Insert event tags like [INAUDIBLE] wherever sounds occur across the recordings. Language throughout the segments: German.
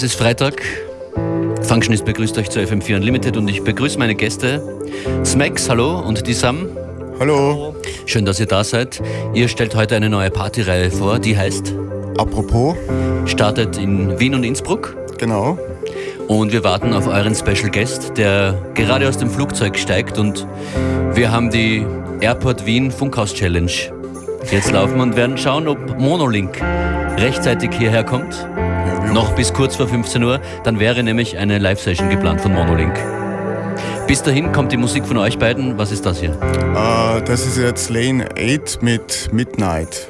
Es ist Freitag. Functionist begrüßt euch zu FM4 Unlimited und ich begrüße meine Gäste. Smax, hallo und die Sam. Hallo. Schön, dass ihr da seid. Ihr stellt heute eine neue Partyreihe vor, die heißt Apropos. Startet in Wien und Innsbruck. Genau. Und wir warten auf euren Special Guest, der gerade aus dem Flugzeug steigt und wir haben die Airport Wien Funkhaus Challenge jetzt laufen und werden schauen, ob Monolink rechtzeitig hierher kommt. Noch bis kurz vor 15 Uhr. Dann wäre nämlich eine Live-Session geplant von Monolink. Bis dahin kommt die Musik von euch beiden. Was ist das hier? Uh, das ist jetzt Lane 8 mit Midnight.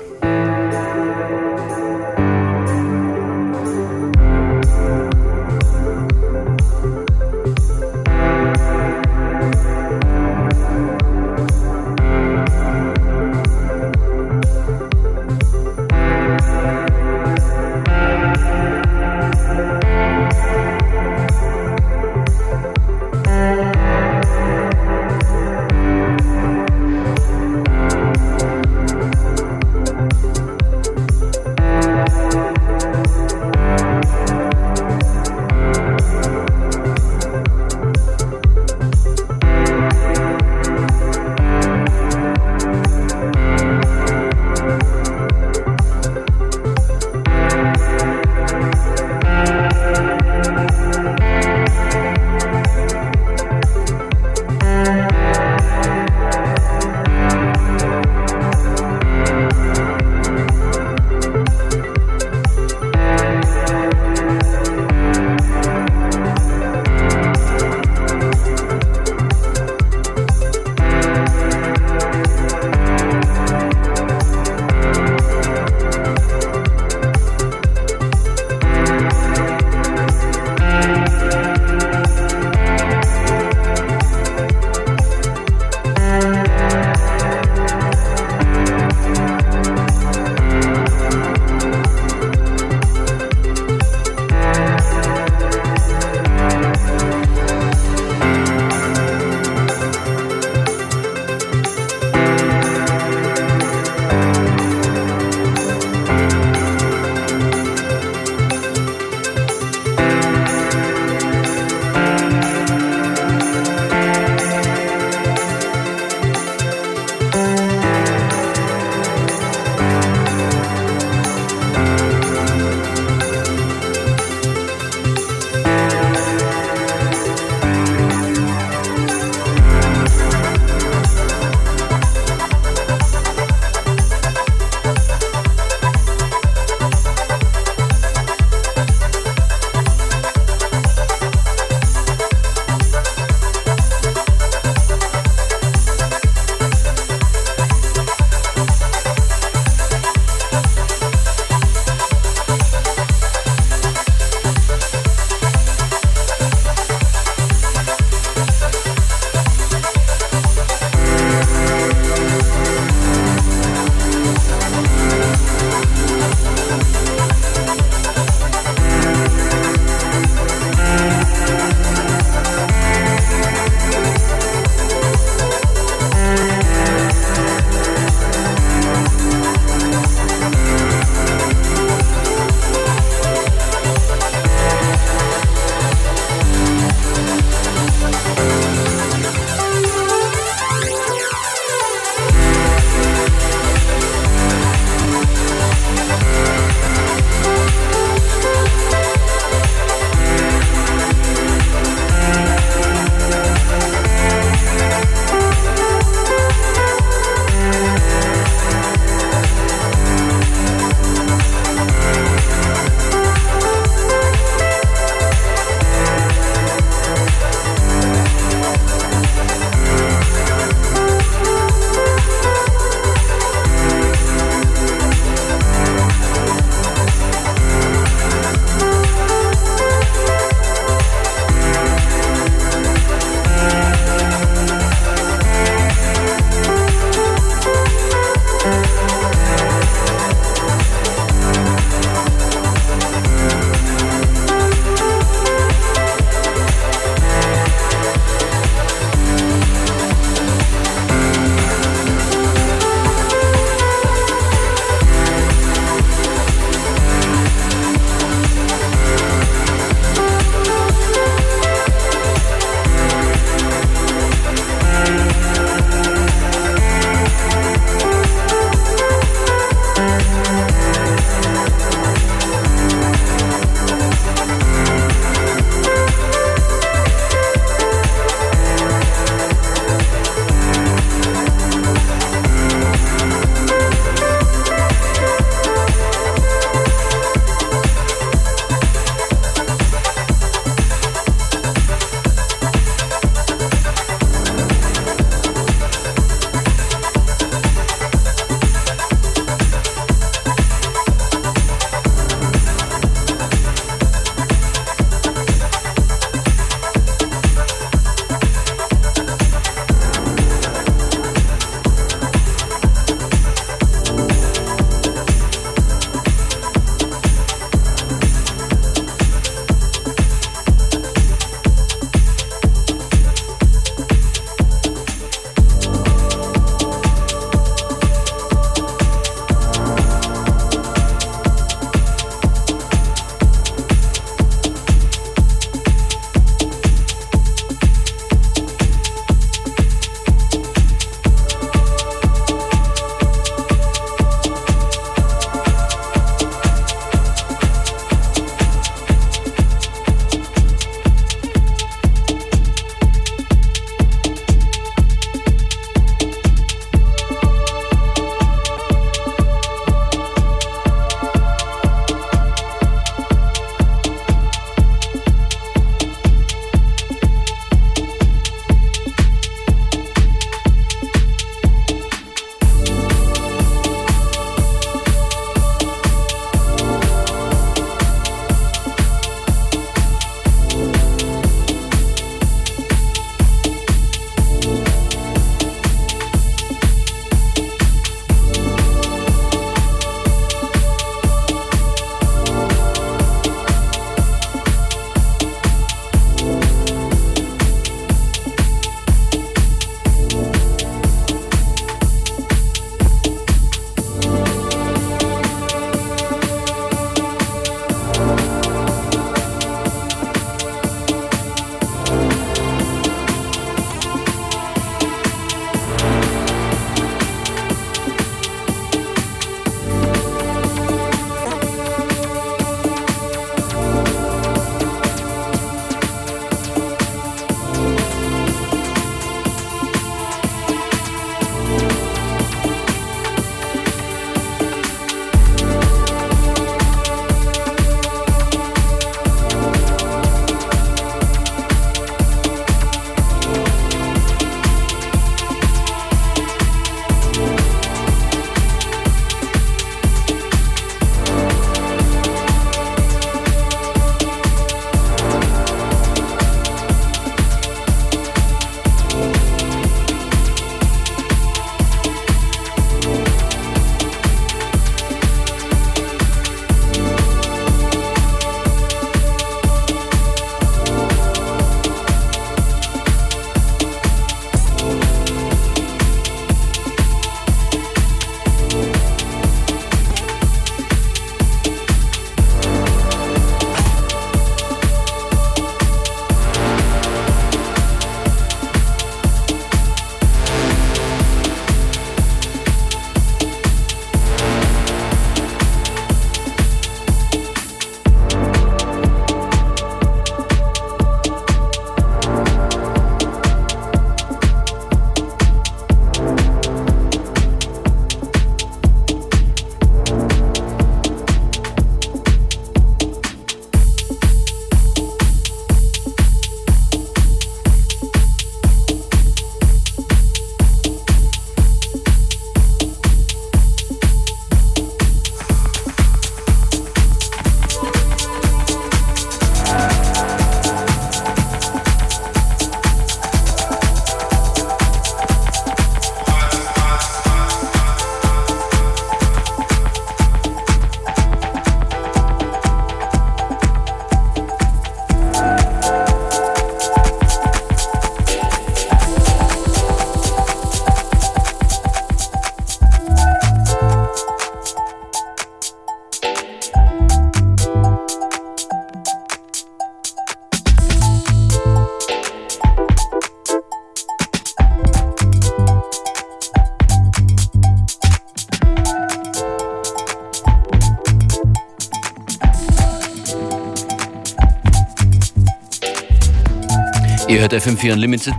Hört FM4 Unlimited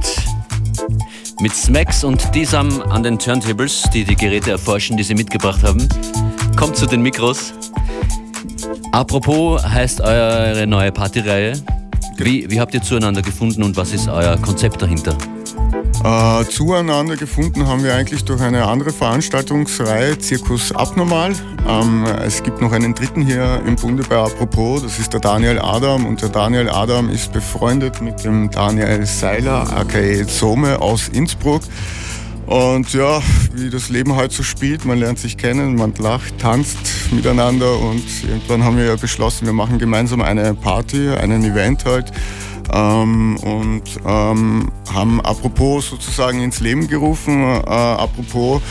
mit Smacks und Disam an den Turntables, die die Geräte erforschen, die sie mitgebracht haben. Kommt zu den Mikros. Apropos heißt eure neue Partyreihe. Wie, wie habt ihr zueinander gefunden und was ist euer Konzept dahinter? Äh, zueinander gefunden haben wir eigentlich durch eine andere Veranstaltungsreihe, Zirkus Abnormal. Ähm, es gibt noch einen dritten hier im Bunde bei Apropos, das ist der Daniel Adam. Und der Daniel Adam ist befreundet mit dem Daniel Seiler, aka Zome aus Innsbruck. Und ja, wie das Leben halt so spielt, man lernt sich kennen, man lacht, tanzt miteinander und irgendwann haben wir ja beschlossen, wir machen gemeinsam eine Party, einen Event halt ähm, und ähm, haben apropos sozusagen ins Leben gerufen. Äh, apropos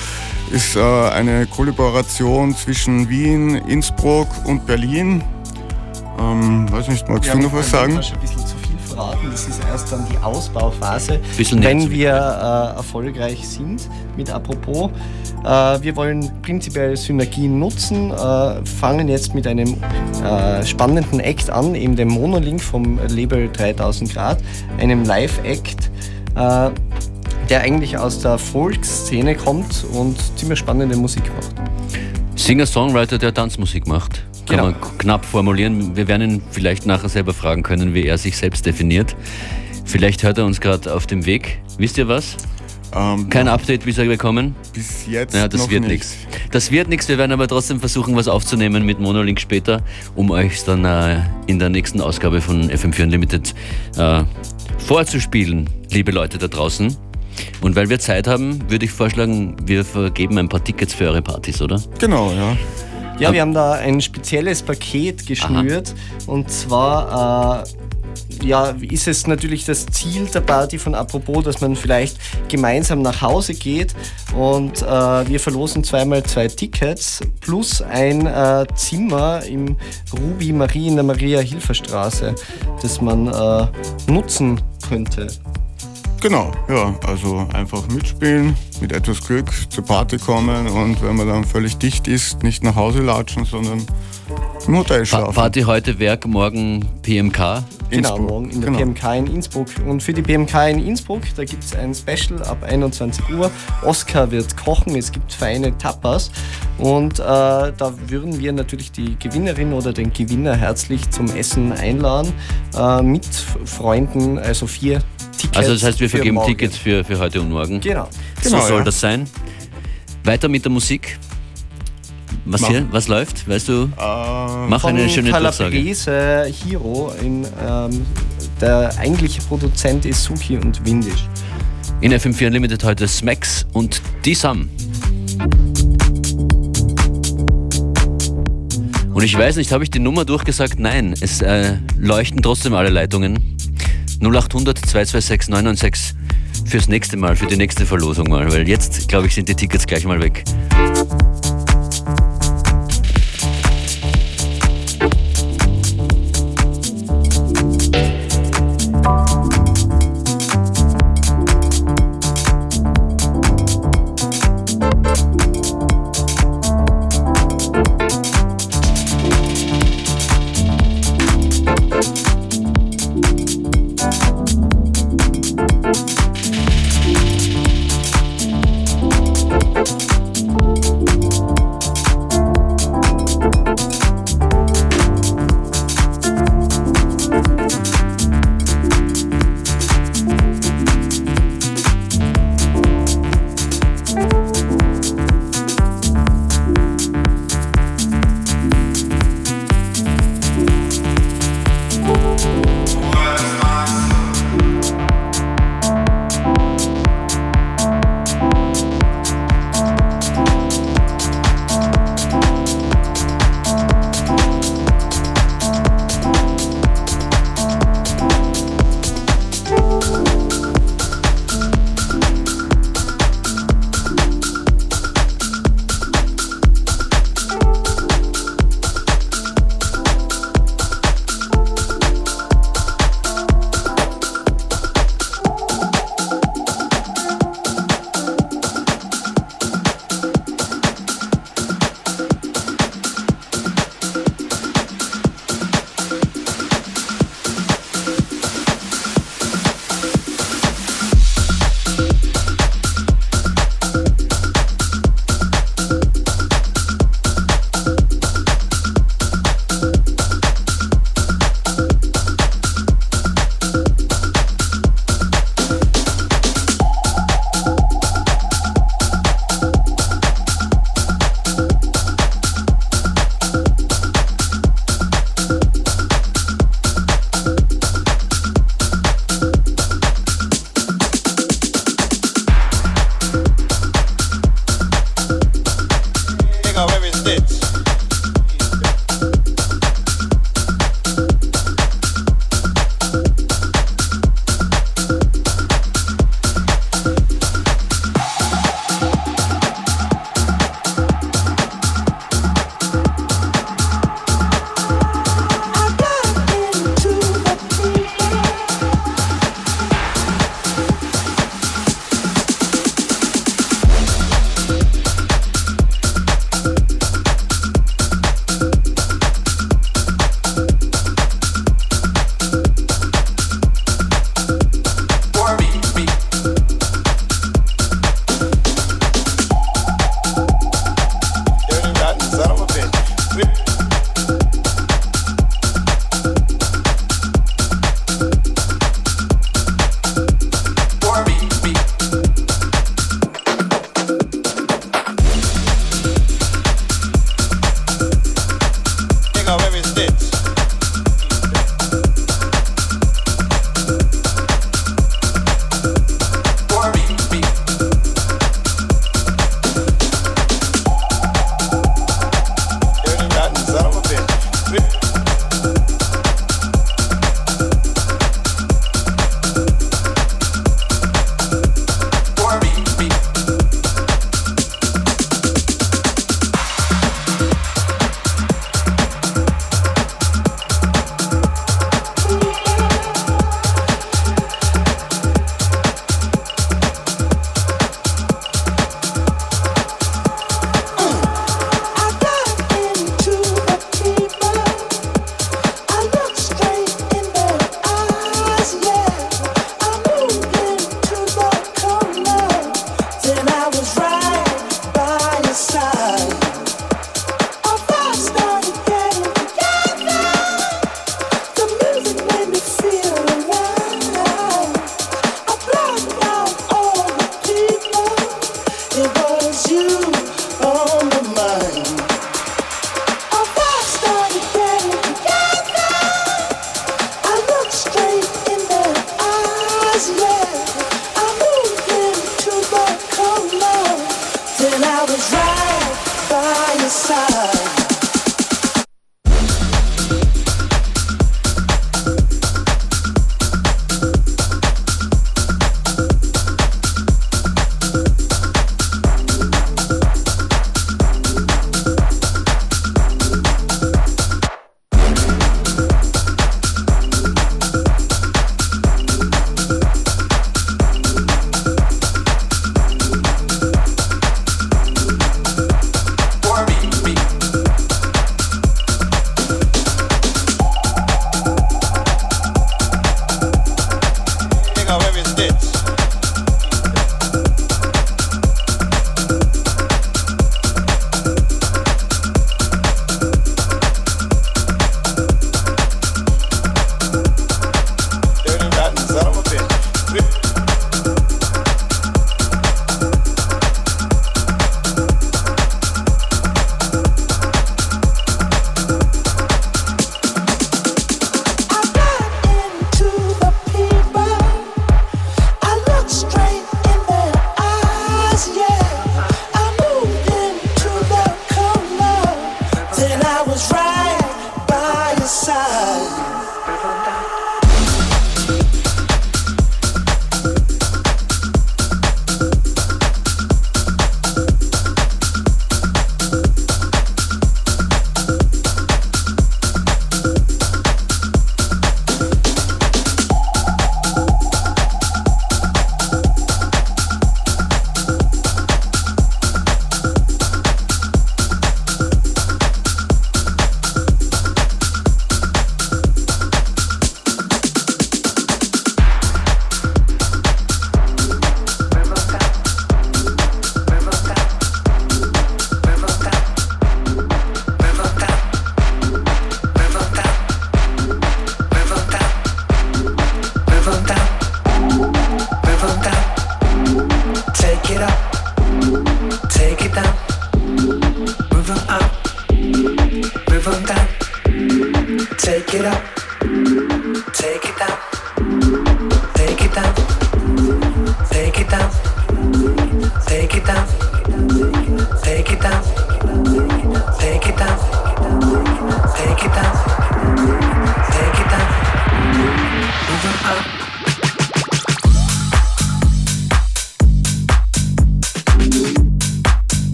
ist äh, eine Kollaboration zwischen Wien, Innsbruck und Berlin. Ähm, weiß nicht, magst ja, du noch was sagen? Ein bisschen zu viel verraten. Das ist erst dann die Ausbauphase, wenn wir äh, erfolgreich sind mit Apropos. Äh, wir wollen prinzipiell Synergien nutzen, äh, fangen jetzt mit einem äh, spannenden Act an, eben dem Monolink vom Label 3000 Grad, einem Live-Act der eigentlich aus der Folk-Szene kommt und ziemlich spannende Musik macht. Singer-Songwriter, der Tanzmusik macht. Kann genau. man knapp formulieren. Wir werden ihn vielleicht nachher selber fragen können, wie er sich selbst definiert. Vielleicht hört er uns gerade auf dem Weg. Wisst ihr was? Ähm, Kein Update bisher bekommen? Bis jetzt. Ja, das wird nichts. Das wird nichts. Wir werden aber trotzdem versuchen, was aufzunehmen mit Monolink später, um euch dann äh, in der nächsten Ausgabe von FM4 Unlimited äh, vorzuspielen, liebe Leute da draußen. Und weil wir Zeit haben, würde ich vorschlagen, wir vergeben ein paar Tickets für eure Partys, oder? Genau, ja. Ja, wir haben da ein spezielles Paket geschnürt. Aha. Und zwar äh, ja, ist es natürlich das Ziel der Party von Apropos, dass man vielleicht gemeinsam nach Hause geht und äh, wir verlosen zweimal zwei Tickets plus ein äh, Zimmer im Ruby Marie in der Maria-Hilfer-Straße, das man äh, nutzen könnte. Genau, ja, also einfach mitspielen, mit etwas Glück zur Party kommen und wenn man dann völlig dicht ist, nicht nach Hause latschen, sondern im Hotel schlafen. Party heute, Werk, morgen PMK. Genau, morgen in der genau. PMK in Innsbruck. Und für die PMK in Innsbruck, da gibt es ein Special ab 21 Uhr. Oscar wird kochen, es gibt feine Tapas. Und äh, da würden wir natürlich die Gewinnerin oder den Gewinner herzlich zum Essen einladen. Äh, mit Freunden, also vier Tickets. Also das heißt, wir vergeben Tickets für, für heute und morgen. Genau. So genau, soll ja. das sein. Weiter mit der Musik. Was hier? Was läuft? Weißt du? Uh, Mach eine schöne Calabrese Hero. In, ähm, der eigentliche Produzent ist Suki und Windisch. In FM4 Unlimited heute Smacks und Disam. Und ich weiß nicht, habe ich die Nummer durchgesagt? Nein, es äh, leuchten trotzdem alle Leitungen. 0800 226 996 fürs nächste Mal, für die nächste Verlosung mal, weil jetzt, glaube ich, sind die Tickets gleich mal weg.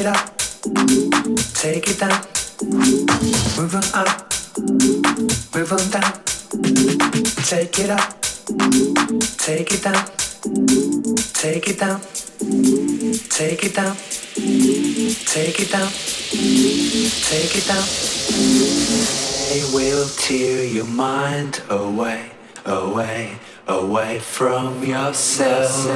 It up. Take it down. Move on up. Move on down. Take it up. Take it down. Take it down. Take it down. Take it down. Take it down. It will tear your mind away, away, away from yourself.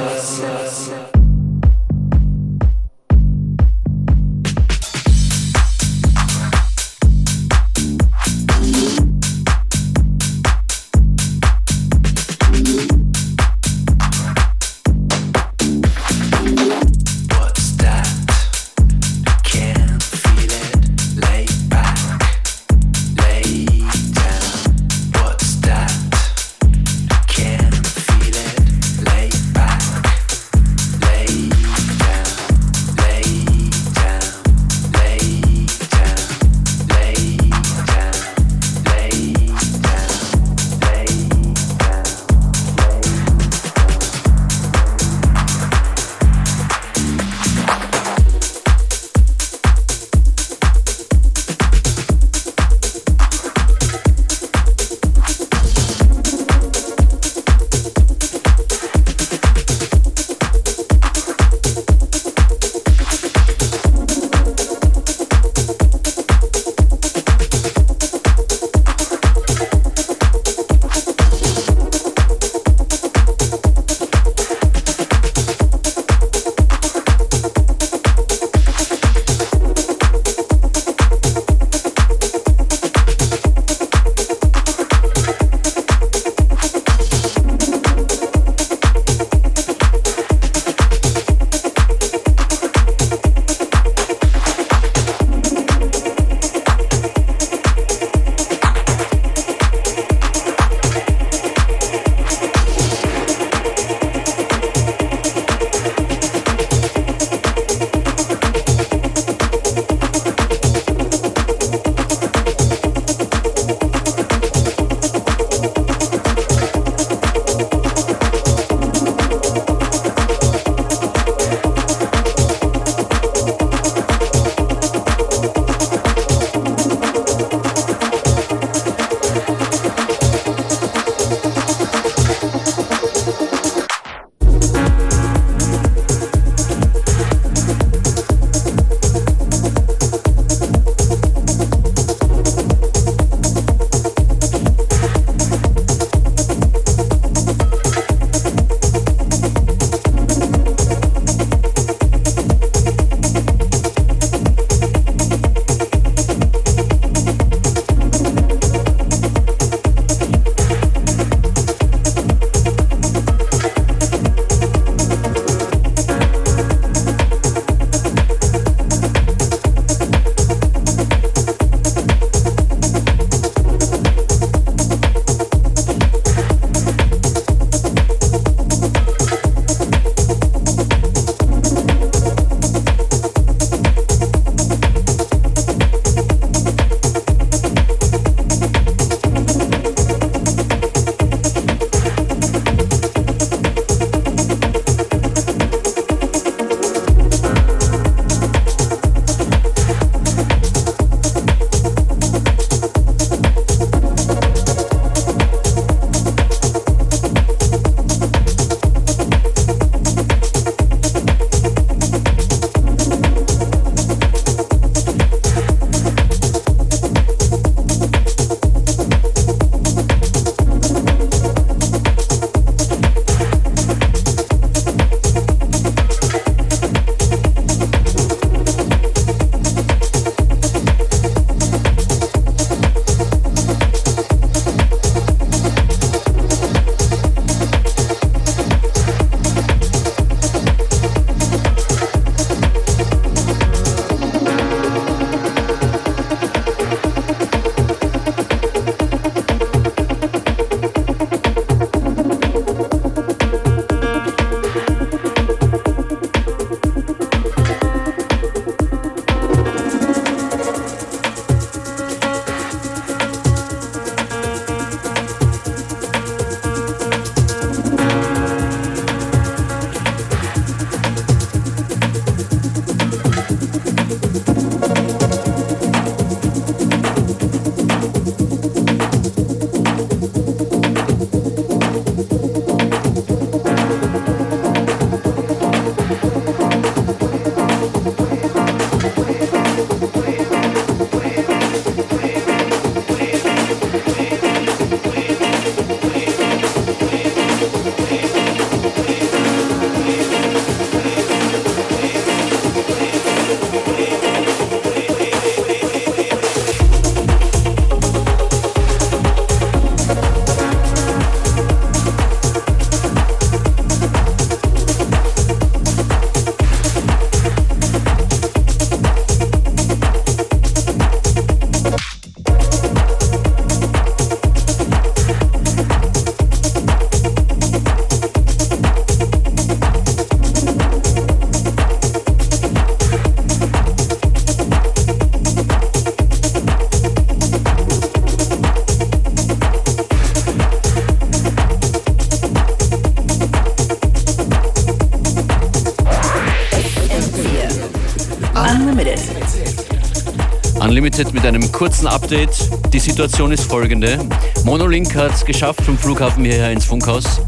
Unlimited mit einem kurzen Update. Die Situation ist folgende. Monolink hat es geschafft vom Flughafen hierher ins Funkhaus.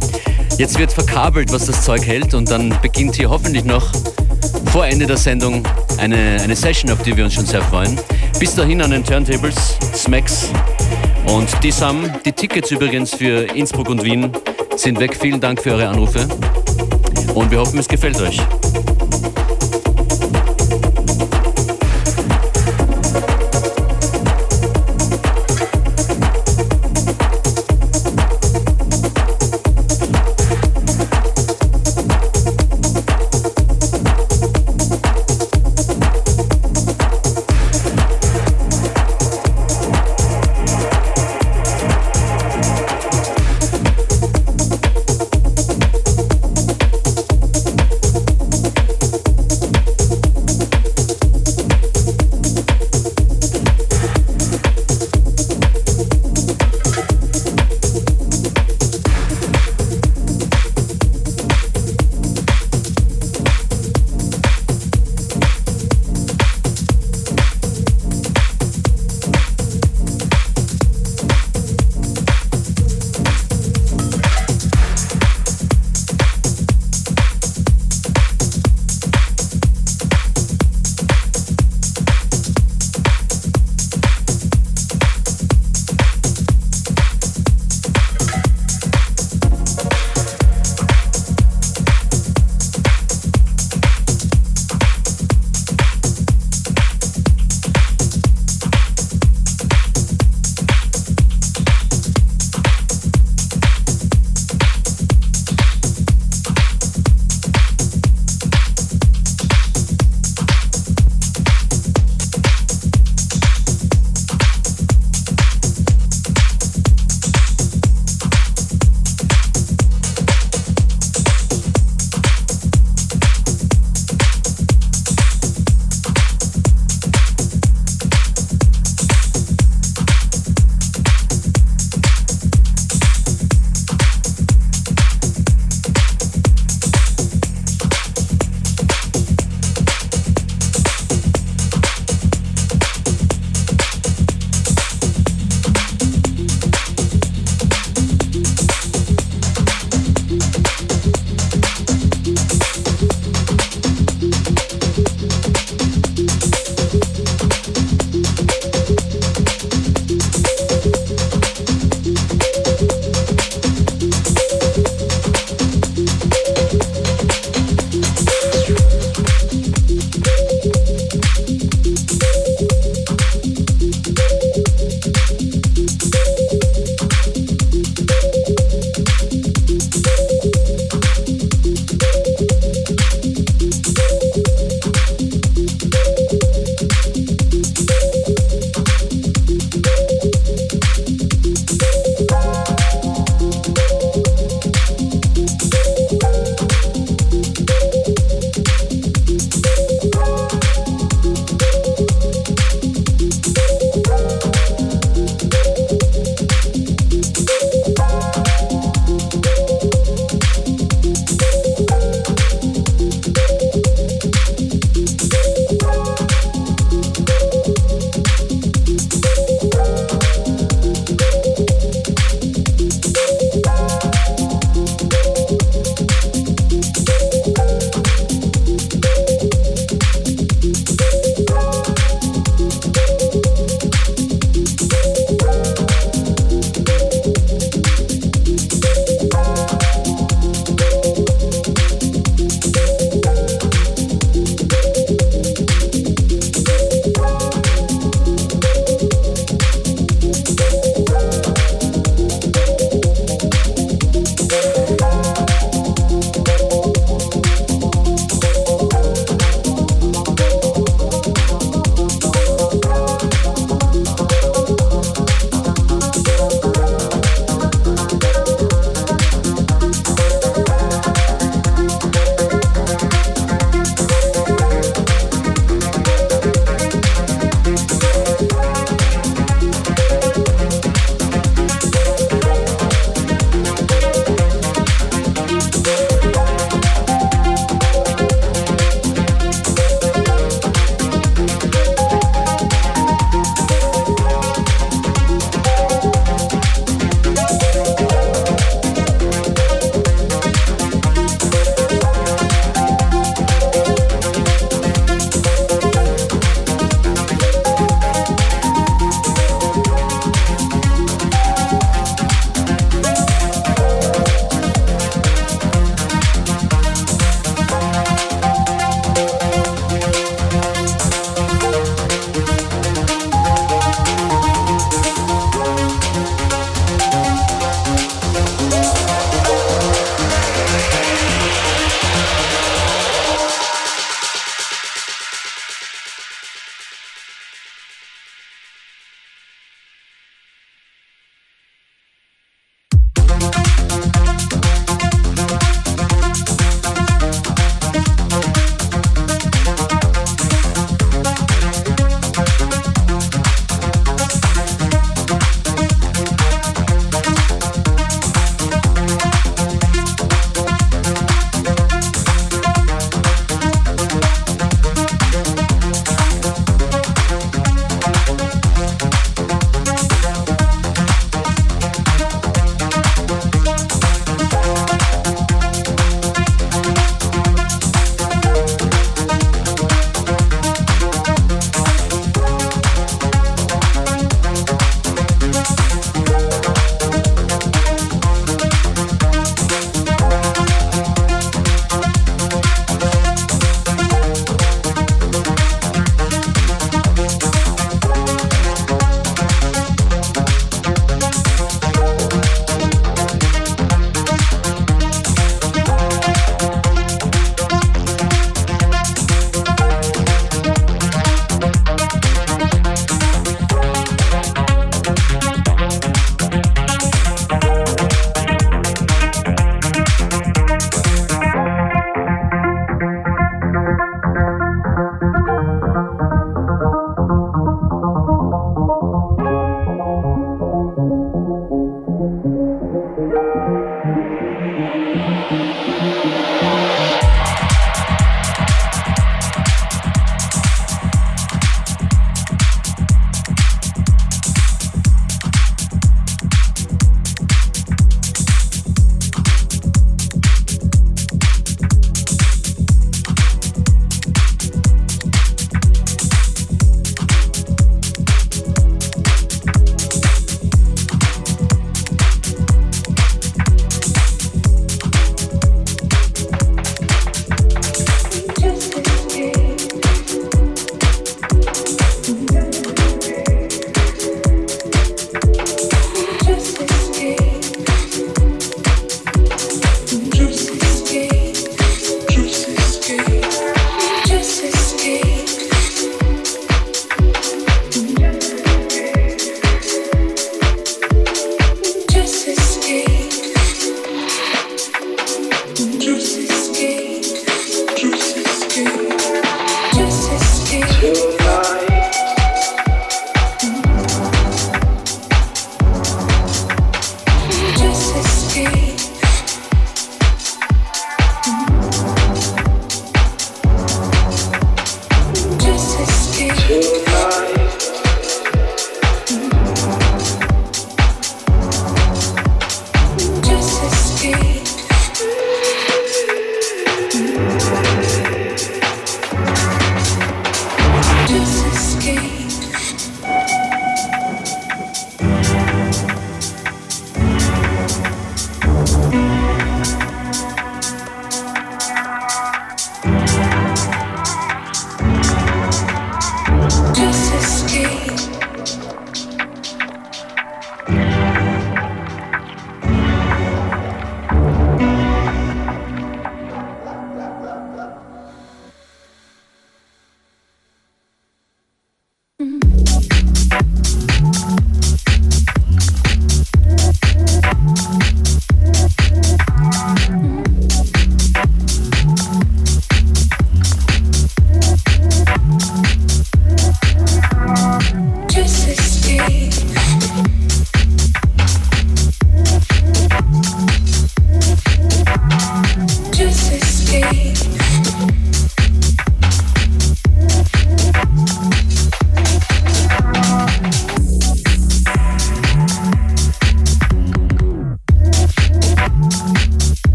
Jetzt wird verkabelt, was das Zeug hält und dann beginnt hier hoffentlich noch vor Ende der Sendung eine, eine Session, auf die wir uns schon sehr freuen. Bis dahin an den Turntables, Smacks und die Sam. Die Tickets übrigens für Innsbruck und Wien sind weg. Vielen Dank für eure Anrufe und wir hoffen, es gefällt euch.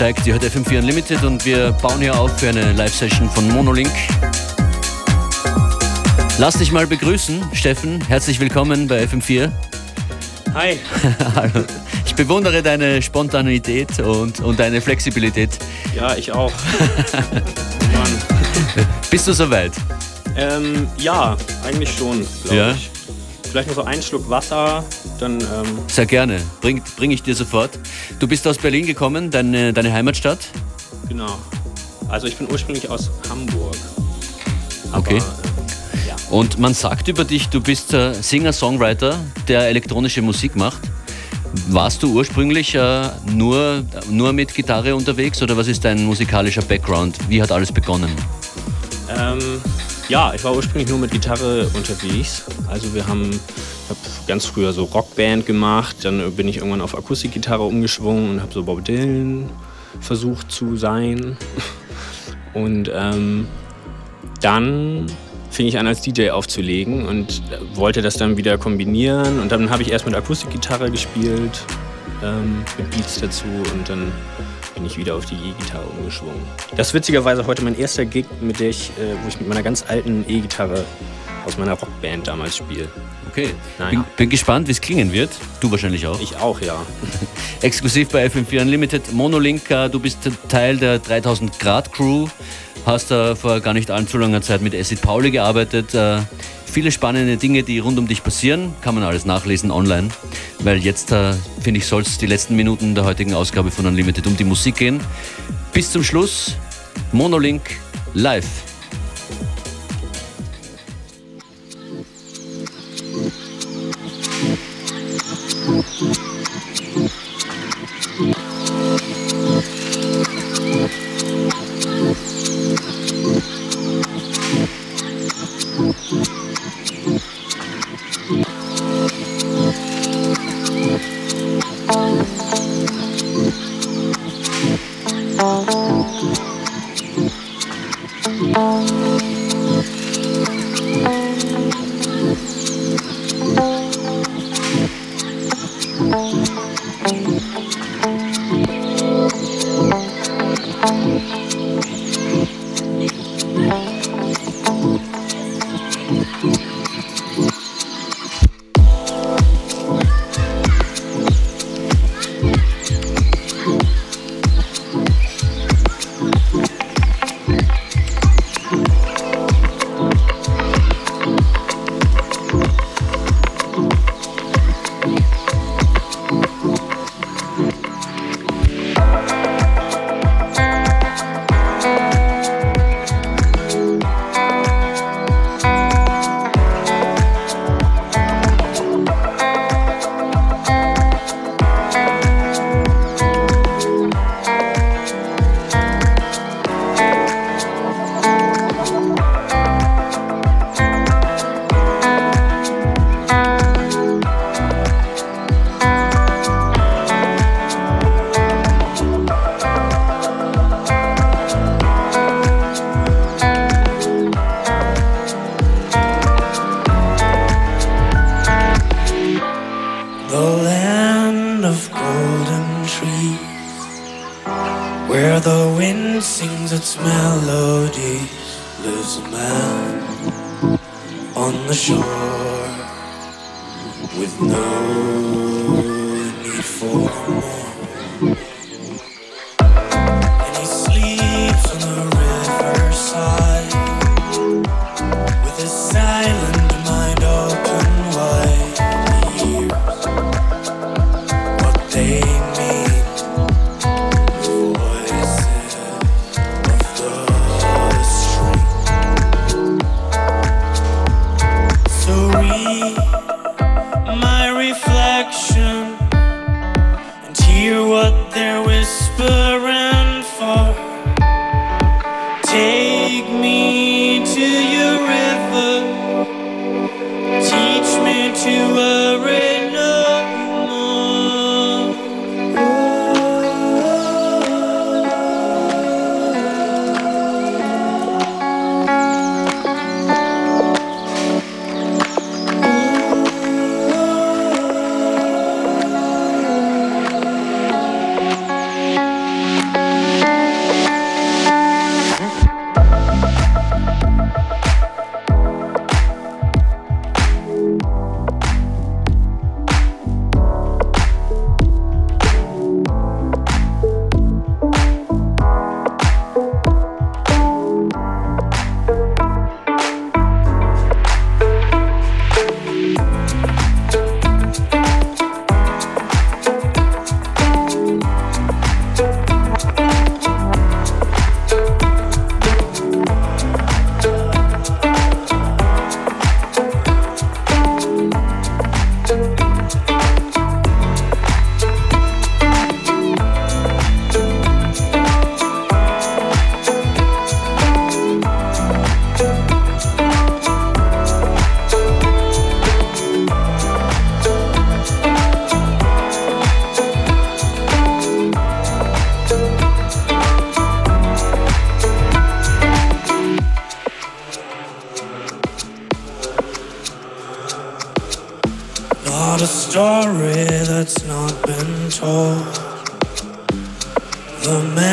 Steigt. Die hört FM4 Unlimited und wir bauen hier auf für eine Live-Session von Monolink. Lass dich mal begrüßen, Steffen. Herzlich willkommen bei FM4. Hi. Hallo. [LAUGHS] Ich bewundere deine Spontanität und, und deine Flexibilität. Ja, ich auch. [LAUGHS] Bist du soweit? Ähm, ja, eigentlich schon, glaube ja? ich. Vielleicht noch so einen Schluck Wasser, dann. Ähm Sehr gerne, bring, bring ich dir sofort. Du bist aus Berlin gekommen, deine, deine Heimatstadt? Genau. Also ich bin ursprünglich aus Hamburg. Aber, okay. Äh, ja. Und man sagt über dich, du bist äh, Singer-Songwriter, der elektronische Musik macht. Warst du ursprünglich äh, nur, nur mit Gitarre unterwegs oder was ist dein musikalischer Background? Wie hat alles begonnen? Ähm, ja, ich war ursprünglich nur mit Gitarre unterwegs. Also wir haben hab ganz früher so Rockband gemacht, dann bin ich irgendwann auf Akustikgitarre umgeschwungen und habe so Bob Dylan versucht zu sein. [LAUGHS] Und ähm, dann fing ich an als DJ aufzulegen und wollte das dann wieder kombinieren. Und dann habe ich erst mit Akustikgitarre gespielt, ähm, mit Beats dazu und dann bin ich wieder auf die E-Gitarre umgeschwungen. Das ist witzigerweise heute mein erster Gig, mit der ich, äh, wo ich mit meiner ganz alten E-Gitarre aus meiner Rockband damals spiele. Okay, naja. bin, bin, gespannt, wie es klingen wird. Du wahrscheinlich auch. Ich auch, ja. [LAUGHS] Exklusiv bei FM4 Unlimited. Monolink, äh, du bist Teil der 3000 Grad Crew, hast äh, vor gar nicht allzu langer Zeit mit Acid Pauli gearbeitet. Äh, viele spannende Dinge, die rund um dich passieren. Kann man alles nachlesen online. Weil jetzt, äh, finde ich, soll es die letzten Minuten der heutigen Ausgabe von Unlimited um die Musik gehen. Bis zum Schluss, Monolink live. Story that's not been told. The man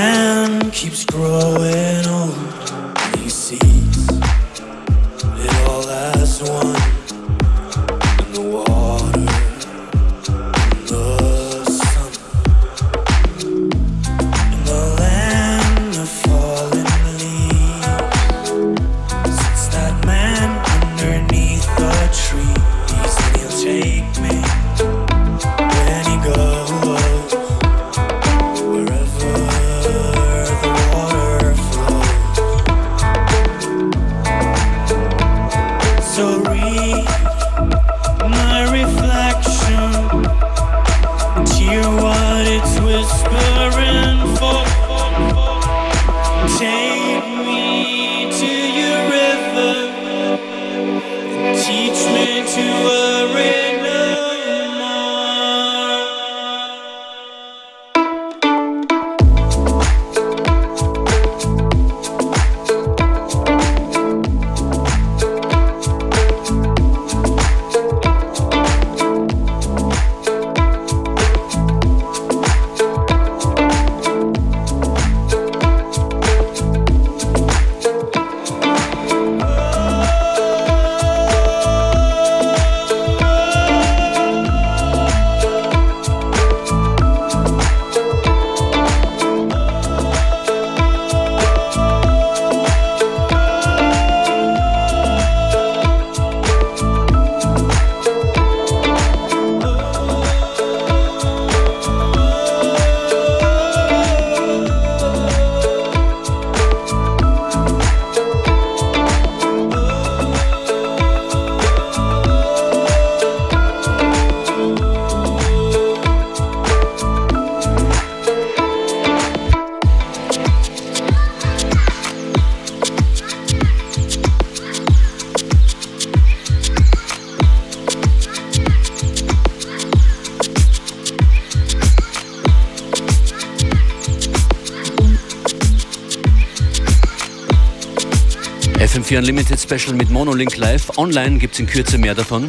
FM4 Unlimited Special mit Monolink Live. Online gibt es in Kürze mehr davon.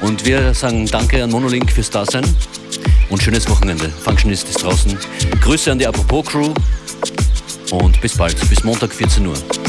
Und wir sagen Danke an Monolink fürs Dasein und schönes Wochenende. Functionist ist draußen. Grüße an die Apropos Crew und bis bald, bis Montag 14 Uhr.